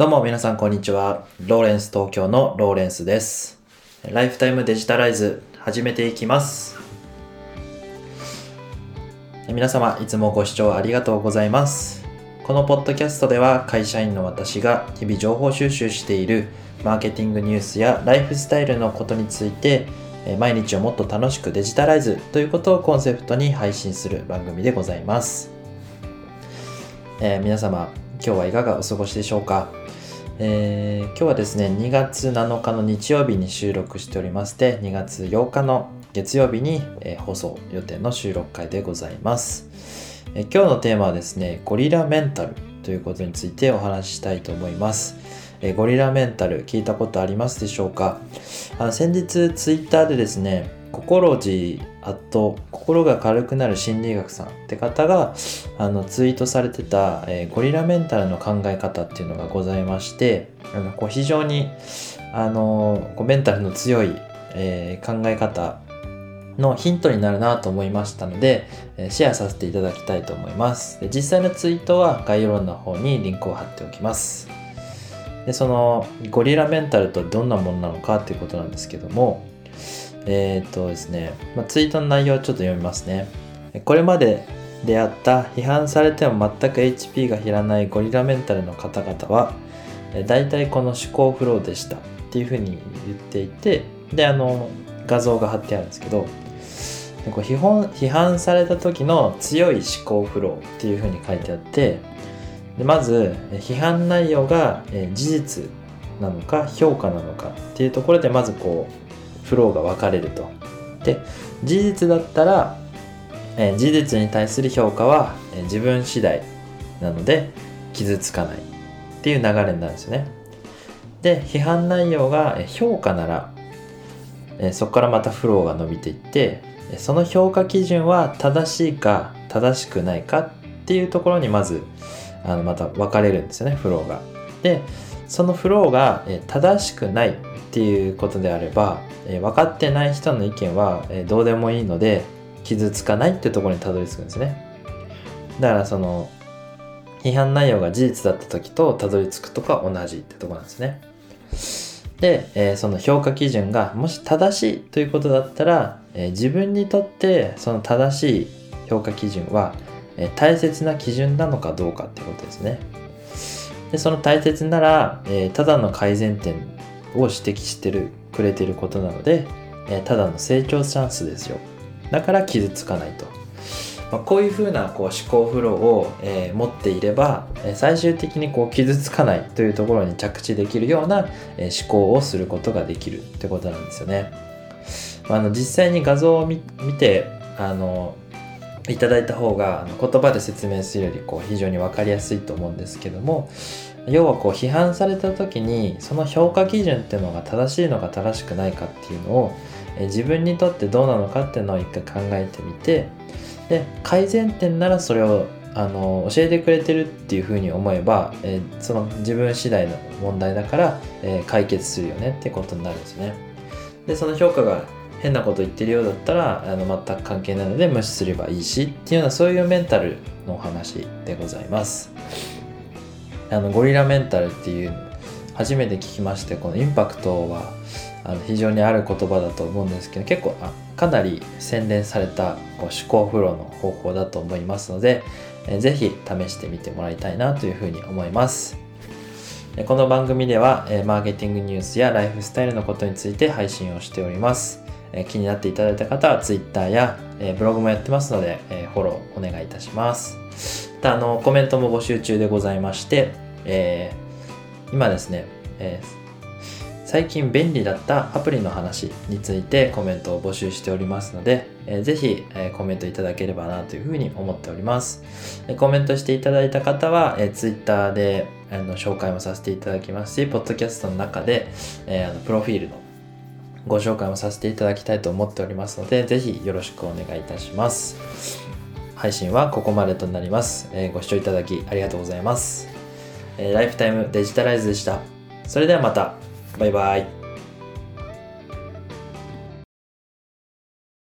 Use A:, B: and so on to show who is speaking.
A: どうも皆さんこんにちは。ローレンス東京のローレンスです。ライフタイムデジタライズ始めていきます。皆様いつもご視聴ありがとうございます。このポッドキャストでは会社員の私が日々情報収集しているマーケティングニュースやライフスタイルのことについてえ毎日をもっと楽しくデジタライズということをコンセプトに配信する番組でございます。えー皆様今日はいかがお過ごしでしょうか、えー今日はですね2月7日の日曜日に収録しておりまして2月8日の月曜日に、えー放送予定の収録回でございます、えー今日のテーマはですねゴリラメンタルということについてお話ししたいと思います、えゴリラメンタル聞いたことありますでしょうか？あの先日ツイッターでですね心寺あと心が軽くなる心理学さんって方があのツイートされてた、えーゴリラメンタルの考え方っていうのがございましてあのこう非常にあのこうメンタルの強い、えー考え方のヒントになるなと思いましたので、えシェアさせていただきたいと思います。で実際のツイートは概要欄の方にリンクを貼っておきます。でそのゴリラメンタルとどんなものなのかっていうことなんですけどもえーっとですね、まあ、ツイートの内容をちょっと読みますね。これまで出会った批判されても全く HP が減らないゴリラメンタルの方々はえ大体この思考フローでした。っていうふうに言っていてであの画像が貼ってあるんですけどこう批判批判された時の強い思考フローっていうふうに書いてあってでまず批判内容が事実なのか評価なのかっていうところでまずこうフローが分かれると。で事実だったら、えー事実に対する評価は、えー自分次第なので傷つかないっていう流れになるんですよね。で批判内容が評価なら、えーそこからまたフローが伸びていってその評価基準は正しいか正しくないかっていうところにまずあのまた分かれるんですよねフローが。でそのフローが正しくないっていうことであれば、分かってない人の意見は、どうでもいいので傷つかないっていうところにたどり着くんですね。だからその批判内容が事実だった時とたどり着くとか同じってとこなんですね。で、えその評価基準がもし正しいということだったら、え自分にとってその正しい評価基準は、え大切な基準なのかどうかってことですね。でその大切なら、えーただの改善点を指摘してるくれてることなので、えーただの成長チャンスですよ。だから傷つかないと、まあ、こういうふうなこう思考フローを、えー持っていれば、え最終的にこう傷つかないというところに着地できるような、えー思考をすることができるってことなんですよね、まあ、あの実際に画像を見見てあのいただいた方が言葉で説明するよりこう非常に分かりやすいと思うんですけども要はこう批判された時にその評価基準っていうのが正しいのか正しくないかっていうのを自分にとってどうなのかっていうのを一回考えてみてで改善点ならそれをあの教えてくれてるっていうふうに思えば、えその自分次第の問題だから、えー解決するよねってことになるんですね。でその評価が変なこと言ってるようだったらあの全く関係ないので無視すればいいしっていうようなそういうメンタルのお話でございます。あのゴリラメンタルっていう初めて聞きましてこのインパクトはあの非常にある言葉だと思うんですけど結構あかなり洗練されたこう思考フローの方法だと思いますので、えーぜひ試してみてもらいたいなというふうに思います。この番組では、マーケティングニュースやライフスタイルのことについて配信をしております。え気になっていただいた方は Twitter や、えブログもやってますので、えフォローお願いいたします。またあのコメントも募集中でございまして、えー今ですね、えー最近便利だったアプリの話についてコメントを募集しておりますので、えーぜひ、えーコメントいただければなというふうに思っております。えコメントしていただいた方は、えー、Twitter であの紹介もさせていただきますし、ポッドキャストの中で、えーあのプロフィールのご紹介をさせていただきたいと思っておりますので、ぜひよろしくお願いいたします。配信はここまでとなります。えーご視聴いただきありがとうございます。えーライフタイムデジタライズでした。それではまた。バイバイ。